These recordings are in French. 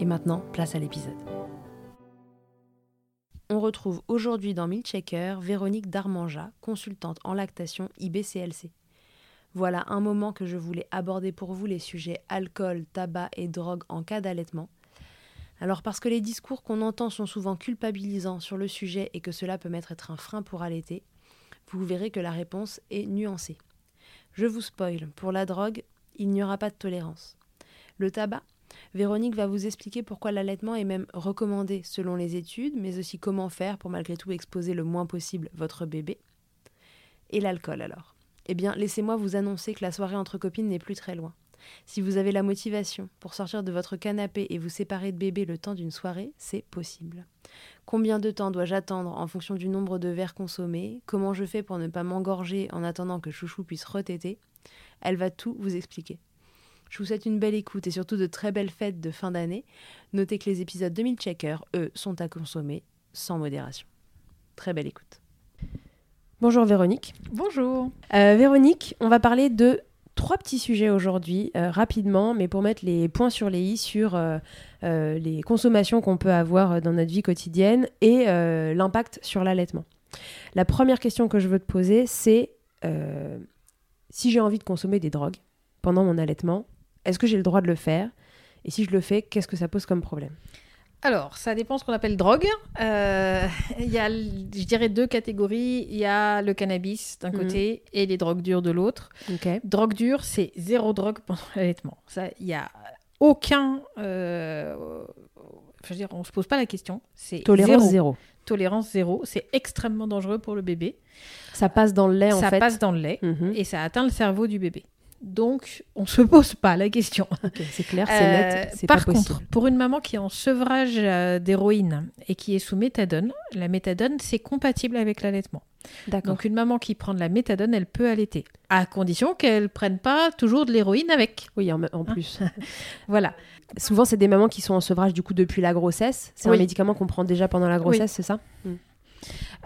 Et maintenant, place à l'épisode. On retrouve aujourd'hui dans Milchecker Véronique Darmanja, consultante en lactation IBCLC. Voilà un moment que je voulais aborder pour vous les sujets alcool, tabac et drogue en cas d'allaitement. Alors parce que les discours qu'on entend sont souvent culpabilisants sur le sujet et que cela peut mettre être un frein pour allaiter, vous verrez que la réponse est nuancée. Je vous spoil, pour la drogue, il n'y aura pas de tolérance. Le tabac, Véronique va vous expliquer pourquoi l'allaitement est même recommandé selon les études, mais aussi comment faire pour malgré tout exposer le moins possible votre bébé. Et l'alcool alors? Eh bien, laissez-moi vous annoncer que la soirée entre copines n'est plus très loin. Si vous avez la motivation pour sortir de votre canapé et vous séparer de bébé le temps d'une soirée, c'est possible. Combien de temps dois-je attendre en fonction du nombre de verres consommés? Comment je fais pour ne pas m'engorger en attendant que Chouchou puisse retéter Elle va tout vous expliquer. Je vous souhaite une belle écoute et surtout de très belles fêtes de fin d'année. Notez que les épisodes 2000 Checker, eux, sont à consommer sans modération. Très belle écoute. Bonjour Véronique. Bonjour. Euh, Véronique, on va parler de trois petits sujets aujourd'hui, euh, rapidement, mais pour mettre les points sur les i sur euh, euh, les consommations qu'on peut avoir dans notre vie quotidienne et l'impact sur l'allaitement. La première question que je veux te poser, c'est si j'ai envie de consommer des drogues pendant mon allaitement, est-ce que j'ai le droit de le faire? Et si je le fais, qu'est-ce que ça pose comme problème? Alors, ça dépend de ce qu'on appelle drogue. Euh, il y a, je dirais, deux catégories. Il y a le cannabis d'un mhm. côté et les drogues dures de l'autre. Drogue dure, c'est zéro drogue pendant l'allaitement. Ça, il y a aucun. Euh, je veux dire, on se pose pas la question. C'est tolérance zéro. Tolérance zéro. C'est extrêmement dangereux pour le bébé. Ça passe dans le lait, en fait. Ça passe dans le lait mhm. et ça atteint le cerveau du bébé. Donc, on ne se pose pas la question. c'est clair, c'est net, euh, Par contre, pour une maman qui est en sevrage euh, d'héroïne et qui est sous méthadone, la méthadone, c'est compatible avec l'allaitement. Donc, une maman qui prend de la méthadone, elle peut allaiter, à condition qu'elle ne prenne pas toujours de l'héroïne avec. Oui, en, plus. voilà. Souvent, c'est des mamans qui sont en sevrage du coup depuis la grossesse. C'est un médicament qu'on prend déjà pendant la grossesse, c'est ça? Hmm.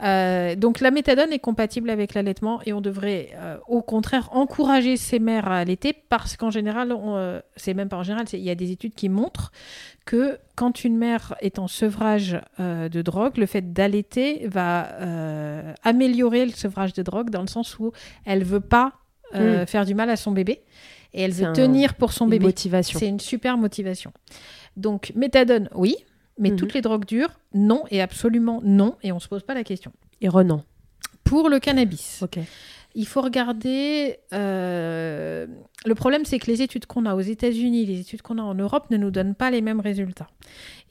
Euh, donc la méthadone est compatible avec l'allaitement et on devrait euh, au contraire encourager ces mères à allaiter parce qu'en général, euh, c'est même pas en général, il y a des études qui montrent que quand une mère est en sevrage de drogue, le fait d'allaiter va améliorer le sevrage de drogue dans le sens où elle veut pas hmm. faire du mal à son bébé et elle veut tenir pour son bébé. Motivation. C'est une super motivation. Donc méthadone, oui, mais mhm. toutes les drogues dures, non et absolument non, et on ne se pose pas la question. Et Renan Pour le cannabis. Il faut regarder. Euh, le problème, c'est que les études qu'on a aux États-Unis, les études qu'on a en Europe ne nous donnent pas les mêmes résultats.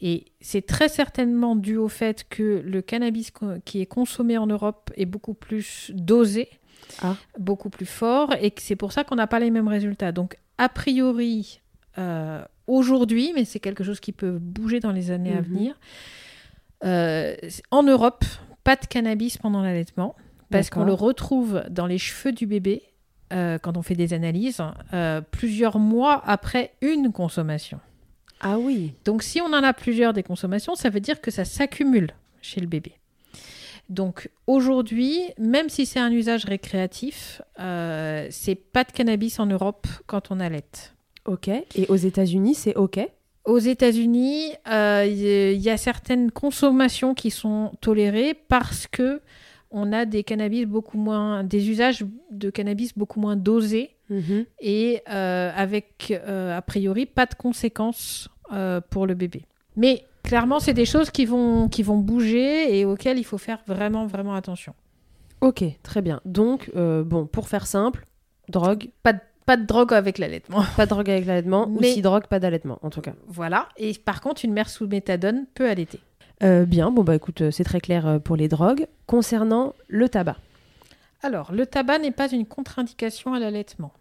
Et c'est très certainement dû au fait que le cannabis qui est consommé en Europe est beaucoup plus dosé, ah. beaucoup plus fort, et que c'est pour ça qu'on n'a pas les mêmes résultats. Donc, a priori, euh, aujourd'hui, mais c'est quelque chose qui peut bouger dans les années à mhm. venir. Euh, en Europe, pas de cannabis pendant l'allaitement, parce qu'on le retrouve dans les cheveux du bébé euh, quand on fait des analyses, plusieurs mois après une consommation. Ah oui. Donc si on en a plusieurs des consommations, ça veut dire que ça s'accumule. chez le bébé. Donc aujourd'hui, même si c'est un usage récréatif, euh, c'est pas de cannabis en Europe quand on allait. Ok. Et aux États-Unis, c'est ok? Aux États-Unis, euh, il y a certaines consommations qui sont tolérées parce que on a des cannabis beaucoup moins, des usages de cannabis beaucoup moins dosés Mhm. et euh, avec euh, a priori pas de conséquences euh, pour le bébé. Mais clairement, c'est des choses qui vont, qui vont bouger et auxquelles il faut faire vraiment, vraiment attention. Ok, très bien. Donc, euh, bon, pour faire simple, drogue, Pas de, pas de drogue avec l'allaitement. pas de drogue avec l'allaitement, ou Mais- si drogue, pas d'allaitement, en tout cas. Voilà. Et par contre, une mère sous méthadone peut allaiter. Euh, bien, bon, bah écoute, euh, c'est très clair euh, pour les drogues. Concernant le tabac. Alors, le tabac n'est pas une contre-indication à l'allaitement.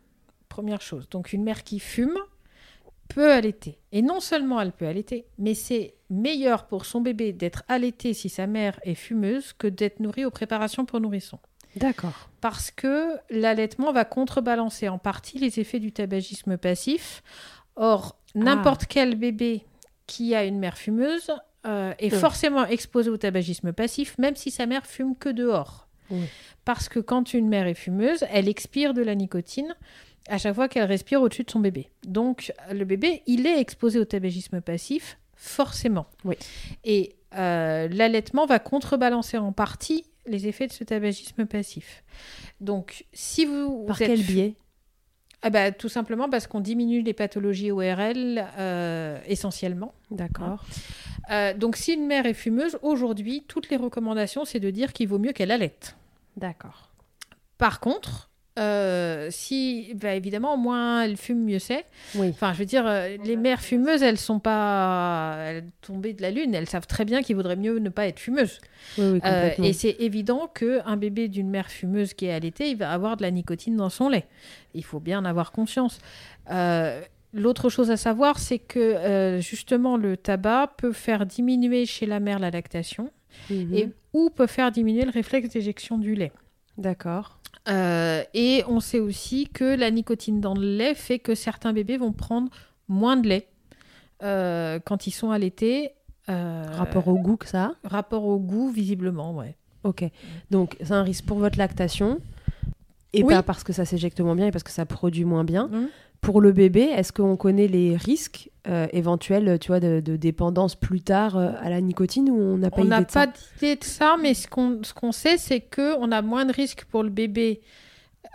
Première chose. Donc, une mère qui fume peut allaiter. Et non seulement elle peut allaiter, mais c'est meilleur pour son bébé d'être allaité si sa mère est fumeuse que d'être nourrie aux préparations pour nourrissons. D'accord. Parce que l'allaitement va contrebalancer en partie les effets du tabagisme passif. Or, n'importe quel bébé qui a une mère fumeuse euh, est Oui. forcément exposé au tabagisme passif, même si sa mère fume que dehors. Oui. Parce que quand une mère est fumeuse, elle expire de la nicotine à chaque fois qu'elle respire au-dessus de son bébé. Donc, le bébé, il est exposé au tabagisme passif, forcément. Oui. Et euh, l'allaitement va contrebalancer en partie les effets de ce tabagisme passif. Donc, si vous, Par vous êtes quel biais? Ah bah, Tout simplement parce qu'on diminue les pathologies ORL euh, essentiellement. D'accord. Euh, donc, si une mère est fumeuse, aujourd'hui, toutes les recommandations, c'est de dire qu'il vaut mieux qu'elle allaite. D'accord. Par contre, euh, si, bah, évidemment, moins elle fume, mieux c'est. Oui. Enfin, je veux dire, euh, les mères fumeuses, elles sont pas elles tombées de la lune. Elles savent très bien qu'il vaudrait mieux ne pas être fumeuse. Oui, oui, Euh, et c'est évident qu'un bébé d'une mère fumeuse qui est allaité, il va avoir de la nicotine dans son lait. Il faut bien en avoir conscience. Euh, L'autre chose à savoir, c'est que justement le tabac peut faire diminuer chez la mère la lactation Mhm. et ou peut faire diminuer le réflexe d'éjection du lait. D'accord. Euh, et on sait aussi que la nicotine dans le lait fait que certains bébés vont prendre moins de lait euh, quand ils sont allaités. euh, Rapport au goût que ça a rapport au goût, visiblement, ouais. Ok. Donc, c'est un risque pour votre lactation. Et Oui. pas parce que ça s'éjecte moins bien et parce que ça produit moins bien. Mhm. Pour le bébé, est-ce qu'on connaît les risques euh, éventuels, tu vois, de, de dépendance plus tard euh, à la nicotine ou on n'a pas On idée n'a de ça? pas d'idée de ça, mais ce qu'on ce qu'on sait, c'est qu'on a moins de risques pour le bébé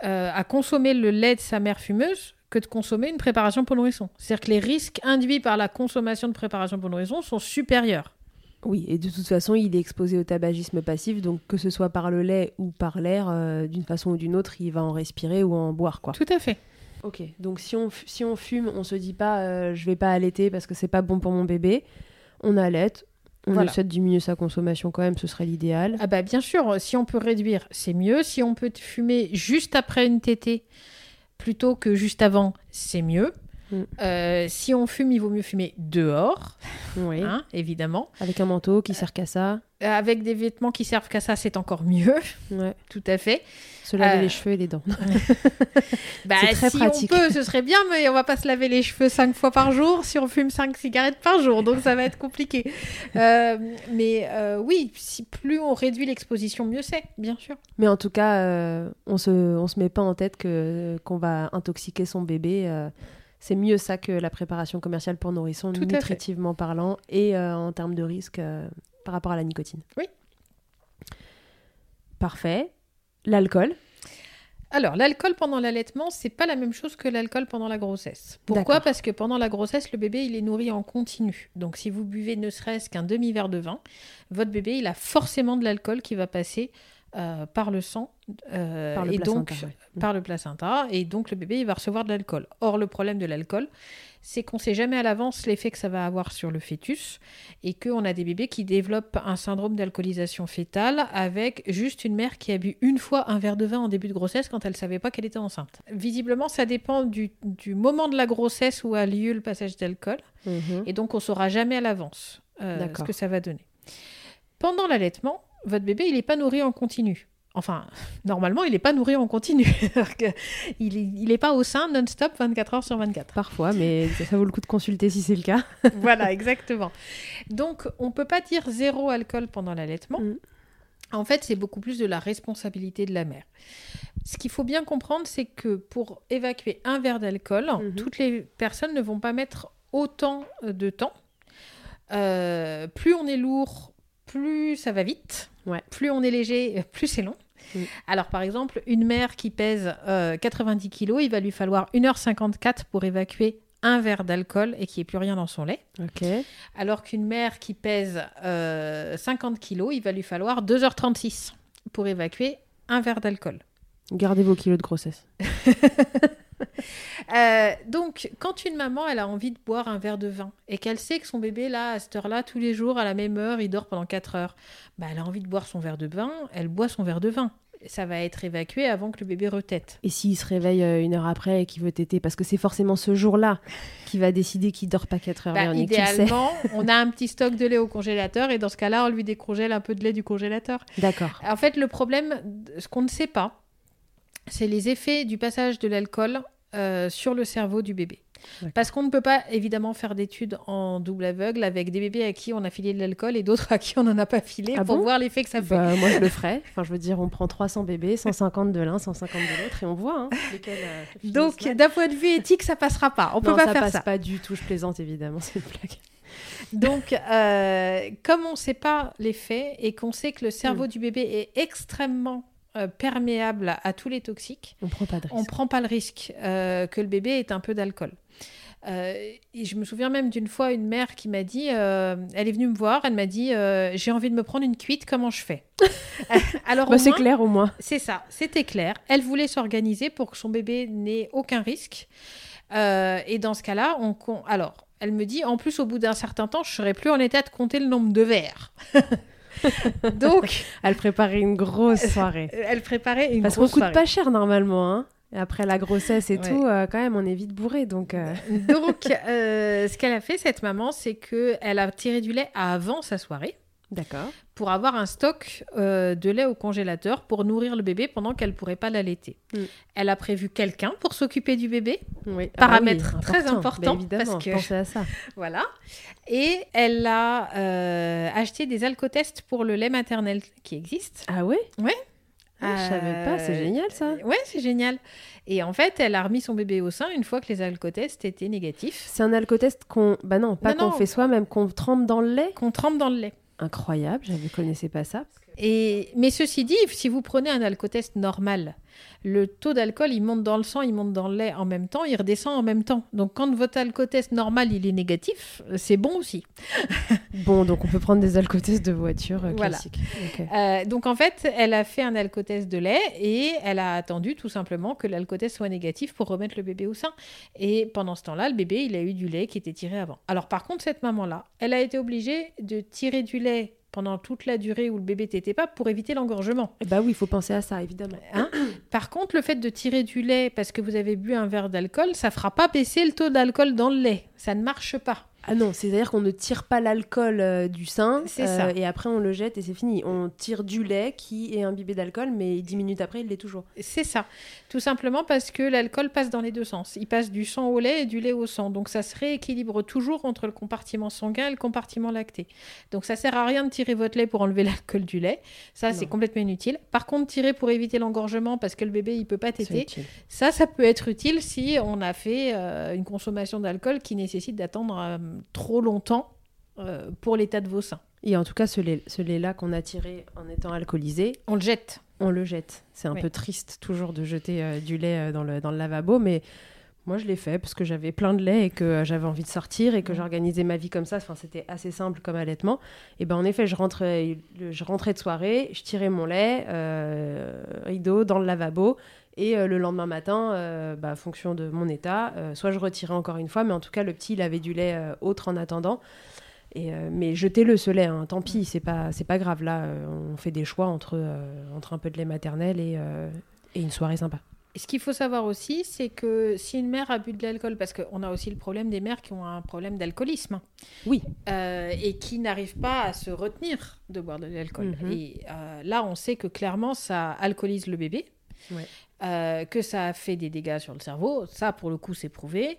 euh, à consommer le lait de sa mère fumeuse que de consommer une préparation pour nourrisson. C'est-à-dire que les risques induits par la consommation de préparation pour nourrisson sont supérieurs. Oui, et de toute façon, il est exposé au tabagisme passif, donc que ce soit par le lait ou par l'air, d'une façon ou d'une autre, il va en respirer ou en boire, quoi. Tout à fait. Ok, donc si on, si on fume, on se dit pas euh, je vais pas allaiter parce que c'est pas bon pour mon bébé. On allaite, on Voilà. essaie de diminuer sa consommation quand même, ce serait l'idéal. Ah bah bien sûr, si on peut réduire, c'est mieux. Si on peut fumer juste après une tétée plutôt que juste avant, c'est mieux. Mm. Euh, si on fume, il vaut mieux fumer dehors, Oui. hein, évidemment. Avec un manteau qui sert qu'à ça. Euh, Avec des vêtements qui servent qu'à ça, c'est encore mieux. Ouais. Tout à fait. Se laver Euh, les cheveux et les dents. Bah, C'est très si pratique. on peut, ce serait bien, mais on va pas se laver les cheveux cinq fois par jour si on fume cinq cigarettes par jour, donc ça va être compliqué. Mais oui, si plus on réduit l'exposition, mieux c'est, bien sûr. Mais en tout cas, on se, on se met pas en tête que qu'on va intoxiquer son bébé. C'est mieux ça que la préparation commerciale pour nourrissons, Tout nutritivement parlant, et euh, en termes de risque euh, par rapport à la nicotine. Oui. Parfait. L'alcool. Alors, l'alcool pendant l'allaitement, c'est pas la même chose que l'alcool pendant la grossesse. Pourquoi? Parce que pendant la grossesse, le bébé, il est nourri en continu. Donc, si vous buvez ne serait-ce qu'un demi-verre de vin, votre bébé, il a forcément de l'alcool qui va passer euh, par le sang euh, Par le et placenta, donc ouais. par le placenta et donc le bébé il va recevoir de l'alcool. Or le problème de l'alcool, c'est qu'on sait jamais à l'avance l'effet que ça va avoir sur le fœtus et qu'on a des bébés qui développent un syndrome d'alcoolisation fétale avec juste une mère qui a bu une fois un verre de vin en début de grossesse quand elle savait pas qu'elle était enceinte. Visiblement, ça dépend du, du moment de la grossesse où a lieu le passage d'alcool Mhm. et donc on saura jamais à l'avance euh, ce que ça va donner. Pendant l'allaitement, votre bébé il n'est pas nourri en continu. Enfin, normalement, il n'est pas nourri en continu. il n'est pas au sein non-stop 24 heures sur 24. Parfois, mais ça vaut le coup de consulter si c'est le cas. voilà, exactement. Donc, on ne peut pas dire zéro alcool pendant l'allaitement. Mm. En fait, c'est beaucoup plus de la responsabilité de la mère. Ce qu'il faut bien comprendre, c'est que pour évacuer un verre d'alcool, mhm. toutes les personnes ne vont pas mettre autant de temps. Euh, plus on est lourd, plus ça va vite. Plus on est léger, plus c'est long. Alors, par exemple, une mère qui pèse 90 euh, kg, il va lui falloir 1h54 pour évacuer un verre d'alcool et qu'il n'y ait plus rien dans son lait. Alors qu'une mère qui pèse 50 euh, kg, il va lui falloir 2h36 pour évacuer un verre d'alcool. Gardez vos kilos de grossesse. Euh, donc, quand une maman, elle a envie de boire un verre de vin et qu'elle sait que son bébé, là, à cette heure-là, tous les jours, à la même heure, il dort pendant 4 heures, bah, elle a envie de boire son verre de vin, elle boit son verre de vin. Ça va être évacué avant que le bébé retête. Et s'il se réveille euh, une heure après et qu'il veut téter, parce que c'est forcément ce jour-là qui va décider qu'il dort pas 4 heures. Bah, idéalement, on a un petit stock de lait au congélateur et dans ce cas-là, on lui décongèle un peu de lait du congélateur. D'accord. En fait, le problème, ce qu'on ne sait pas, c'est les effets du passage de l'alcool euh, sur le cerveau du bébé. Parce qu'on ne peut pas évidemment faire d'études en double aveugle avec des bébés à qui on a filé de l'alcool et d'autres à qui on n'en a pas filé ah pour voir l'effet que ça bah, fait. moi je le ferais. Enfin, je veux dire, on prend 300 bébés, 150 de l'un, 150 de l'autre et on voit hein, euh, Donc, d'un point de vue éthique, ça passera pas. On ne peut pas ça faire passe ça. pas du tout. Je plaisante évidemment, c'est une blague. Donc, euh, comme on ne sait pas l'effet et qu'on sait que le cerveau hmm. du bébé est extrêmement euh, perméable à, tous les toxiques, on prend pas On prend pas le risque euh, que le bébé ait un peu d'alcool. Euh, et je me souviens même d'une fois une mère qui m'a dit, elle est venue me voir, elle m'a dit, j'ai envie de me prendre une cuite, comment je fais Alors bah, c'est clair au moins. C'est ça, c'était clair. Elle voulait s'organiser pour que son bébé n'ait aucun risque. et dans ce cas-là, on, alors elle me dit, en plus au bout d'un certain temps, je serai plus en état de compter le nombre de verres. Donc, elle préparait une grosse soirée. Elle préparait une Parce grosse soirée. Parce qu'on coûte pas cher normalement, hein. après la grossesse et tout, euh, quand même, on est vite bourré. Donc, euh. donc euh, ce qu'elle a fait, cette maman, c'est qu'elle a tiré du lait avant sa soirée. D'accord. Pour avoir un stock euh, de lait au congélateur pour nourrir le bébé pendant qu'elle ne pourrait pas l'allaiter. Mm. Elle a prévu quelqu'un pour s'occuper du bébé? Oui. Ah bah Paramètre très important. Bah évidemment, parce que... pensez à ça. voilà. Et elle a euh, acheté des alcotests pour le lait maternel qui existe. Ah ouais? Ouais. Ah, je savais pas, c'est génial ça. Ouais, c'est génial. Et en fait, elle a remis son bébé au sein une fois que les alcotests étaient négatifs. C'est un alcotest qu'on, bah non, pas qu'on fait soi-même, qu'on trempe dans le lait? Qu'on trempe dans le lait incroyable, je ne connaissais pas ça. Et, mais ceci dit, si vous prenez un alcotest normal, le taux d'alcool, il monte dans le sang, il monte dans le lait en même temps, il redescend en même temps. Donc quand votre alcotest normal, il est négatif, c'est bon aussi. bon, donc on peut prendre des alcotests de voiture euh, classiques. Euh, donc en fait, elle a fait un alcotest de lait et elle a attendu tout simplement que l'alcotest soit négatif pour remettre le bébé au sein. Et pendant ce temps-là, le bébé, il a eu du lait qui était tiré avant. Alors par contre, cette maman-là, elle a été obligée de tirer du lait pendant toute la durée où le bébé t'était pas pour éviter l'engorgement. Bah oui, il faut penser à ça, évidemment. Hein Par contre, le fait de tirer du lait parce que vous avez bu un verre d'alcool, ça fera pas baisser le taux d'alcool dans le lait. Ça ne marche pas. Ah non, c'est-à-dire qu'on ne tire pas l'alcool euh, du sein euh, et après on le jette et c'est fini. On tire du lait qui est imbibé d'alcool, mais dix minutes après il l'est toujours. C'est ça. Tout simplement parce que l'alcool passe dans les deux sens. Il passe du sang au lait et du lait au sang. Donc ça se rééquilibre toujours entre le compartiment sanguin et le compartiment lacté. Donc ça sert à rien de tirer votre lait pour enlever l'alcool du lait. Ça c'est complètement inutile. Par contre, tirer pour éviter l'engorgement parce que le bébé il peut pas téter, ça ça peut être utile si on a fait euh, une consommation d'alcool qui nécessite d'attendre trop longtemps euh, pour l'état de vos seins. Et en tout cas, ce lait-là qu'on a tiré en étant alcoolisé, on le jette. On le jette. C'est un peu triste toujours de jeter euh, du lait euh, dans, le, dans le lavabo, mais moi je l'ai fait parce que j'avais plein de lait et que j'avais envie de sortir et que j'organisais ma vie comme ça. Enfin, c'était assez simple comme allaitement. Et ben en effet, je rentrais, je rentrais de soirée, je tirais mon lait, rideau dans le lavabo et euh, le lendemain matin, euh, bah, fonction de mon état, euh, soit je retirais encore une fois, mais en tout cas, le petit, il avait du lait autre en attendant. Et, mais jetez-le ce lait, hein, tant pis, c'est pas, c'est pas grave. Là, on fait des choix entre, entre un peu de lait maternel et, et une soirée sympa. ce qu'il faut savoir aussi, c'est que si une mère a bu de l'alcool, parce qu'on a aussi le problème des mères qui ont un problème d'alcoolisme. Oui. Euh, et qui n'arrivent pas à se retenir de boire de l'alcool. Mhm. Et euh, là, on sait que clairement, ça alcoolise le bébé. Euh, que ça a fait des dégâts sur le cerveau. Ça, pour le coup, c'est prouvé.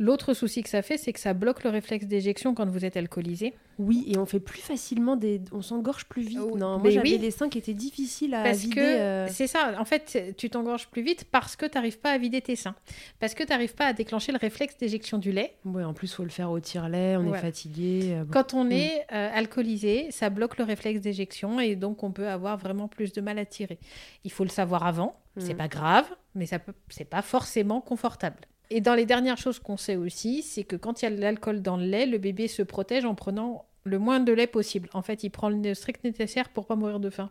L'autre souci que ça fait, c'est que ça bloque le réflexe d'éjection quand vous êtes alcoolisé. Oui, et on fait plus facilement des. On s'engorge plus vite. Oh, non, moi j'avais oui. des seins qui étaient difficiles à Parce vider. que euh, c'est ça, en fait, tu t'engorges plus vite parce que tu n'arrives pas à vider tes seins. Parce que tu n'arrives pas à déclencher le réflexe d'éjection du lait. Ouais, en plus, faut le faire au tire-lait, on Ouais. est fatigué. euh, bon. Quand on Mm. est euh, alcoolisé, ça bloque le réflexe d'éjection et donc on peut avoir vraiment plus de mal à tirer. Il faut le savoir avant, c'est Mm. pas grave, mais ça peut, c'est pas forcément confortable. Et dans les dernières choses qu'on sait aussi, c'est que quand il y a de l'alcool dans le lait, le bébé se protège en prenant le moins de lait possible. En fait, il prend le strict nécessaire pour pas mourir de faim.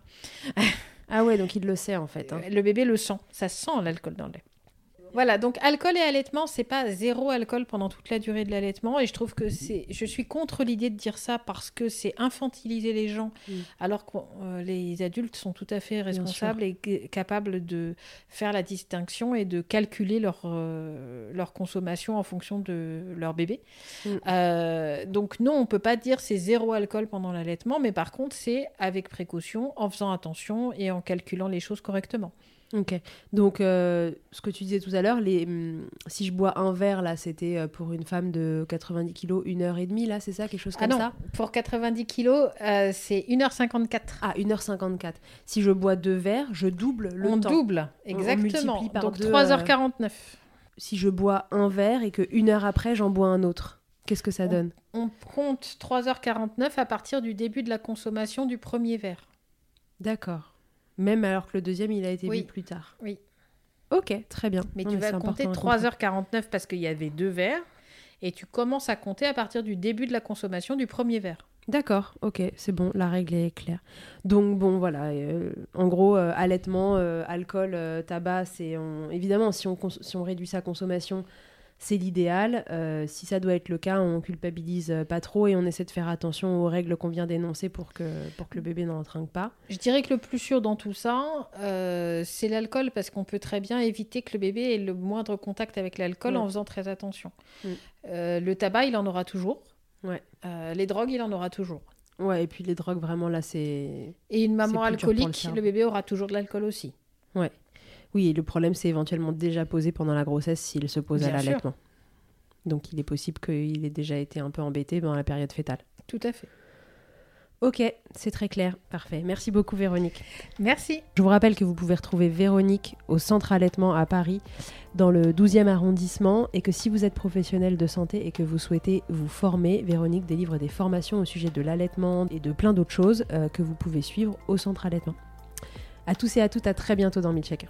Ah ouais, donc il le sait en fait. hein. Euh, Le bébé le sent, ça sent l'alcool dans le lait. Voilà, donc alcool et allaitement, c'est pas zéro alcool pendant toute la durée de l'allaitement. Et je trouve que c'est. Je suis contre l'idée de dire ça parce que c'est infantiliser les gens, Mm. alors que euh, les adultes sont tout à fait responsables et capables de faire la distinction et de calculer leur, euh, leur consommation en fonction de leur bébé. Mm. Euh, donc, non, on peut pas dire c'est zéro alcool pendant l'allaitement, mais par contre, c'est avec précaution, en faisant attention et en calculant les choses correctement. Ok. Donc, euh, ce que tu disais tout à l'heure, les, hum, si je bois un verre, là, c'était euh, pour une femme de 90 kilos, une heure et demie, là, c'est ça Quelque chose Ah comme non, ça pour 90 kilos, euh, c'est 1h54. Ah, 1h54. Si je bois deux verres, je double le on temps. double, On- on exactement. multiplie par Donc deux, 3h49. Si je bois un verre et que une heure après, j'en bois un autre, qu'est-ce que ça On- donne? On compte 3h49 à partir du début de la consommation du premier verre. D'accord. Même alors que le deuxième, il a été Oui. bu plus tard. Oui. Ok, très bien. Mais Non, tu c'est vas compter à comprendre. 3h49 parce qu'il y avait deux verres. Et tu commences à compter à partir du début de la consommation du premier verre. D'accord, ok, c'est bon, la règle est claire. Donc bon, voilà, euh, en gros, euh, allaitement, euh, alcool, tabac, c'est on- évidemment si on, cons- si on réduit sa consommation, c'est l'idéal. Euh, si ça doit être le cas, on culpabilise pas trop et on essaie de faire attention aux règles qu'on vient d'énoncer pour que, pour que le bébé n'en trinque pas. Je dirais que le plus sûr dans tout ça, euh, c'est l'alcool parce qu'on peut très bien éviter que le bébé ait le moindre contact avec l'alcool Ouais. en faisant très attention. Mm. Euh, le tabac, il en aura toujours. Ouais. Les drogues, il en aura toujours. Ouais, et puis les drogues, vraiment là, c'est. Et une maman le alcoolique, cerveau. le, bébé aura toujours de l'alcool aussi. Oui, et le problème, c'est éventuellement déjà posé pendant la grossesse s'il se pose à Bien l'allaitement. Donc il est possible qu'il ait déjà été un peu embêté dans la période fétale. Tout à fait. Ok, c'est très clair. Parfait. Merci beaucoup, Véronique. Merci. Je vous rappelle que vous pouvez retrouver Véronique au centre allaitement à Paris, dans le 12e arrondissement, et que si vous êtes professionnel de santé et que vous souhaitez vous former, Véronique délivre des formations au sujet de l'allaitement et de plein d'autres choses euh, que vous pouvez suivre au centre allaitement. À tous et à toutes, à très bientôt dans Milkshaker.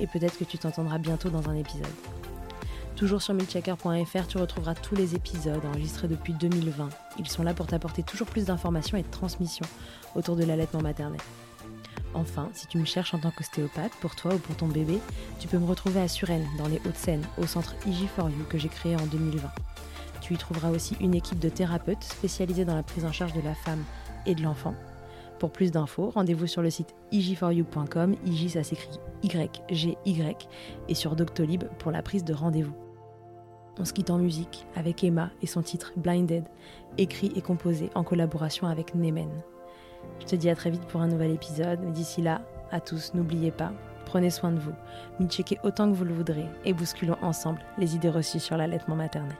et peut-être que tu t'entendras bientôt dans un épisode. Toujours sur milkshaker.fr, tu retrouveras tous les épisodes enregistrés depuis 2020. Ils sont là pour t'apporter toujours plus d'informations et de transmissions autour de l'allaitement maternel. Enfin, si tu me cherches en tant qu'ostéopathe, pour toi ou pour ton bébé, tu peux me retrouver à Suresnes, dans les Hauts-de-Seine, au centre IG4U que j'ai créé en 2020. Tu y trouveras aussi une équipe de thérapeutes spécialisés dans la prise en charge de la femme et de l'enfant. Pour plus d'infos, rendez-vous sur le site ig4u.com, IG ça s'écrit Y-G-Y, et sur Doctolib pour la prise de rendez-vous. On se quitte en musique avec Emma et son titre Blinded, écrit et composé en collaboration avec Nemen. Je te dis à très vite pour un nouvel épisode, d'ici là, à tous, n'oubliez pas, prenez soin de vous, checkez autant que vous le voudrez et bousculons ensemble les idées reçues sur l'allaitement maternel.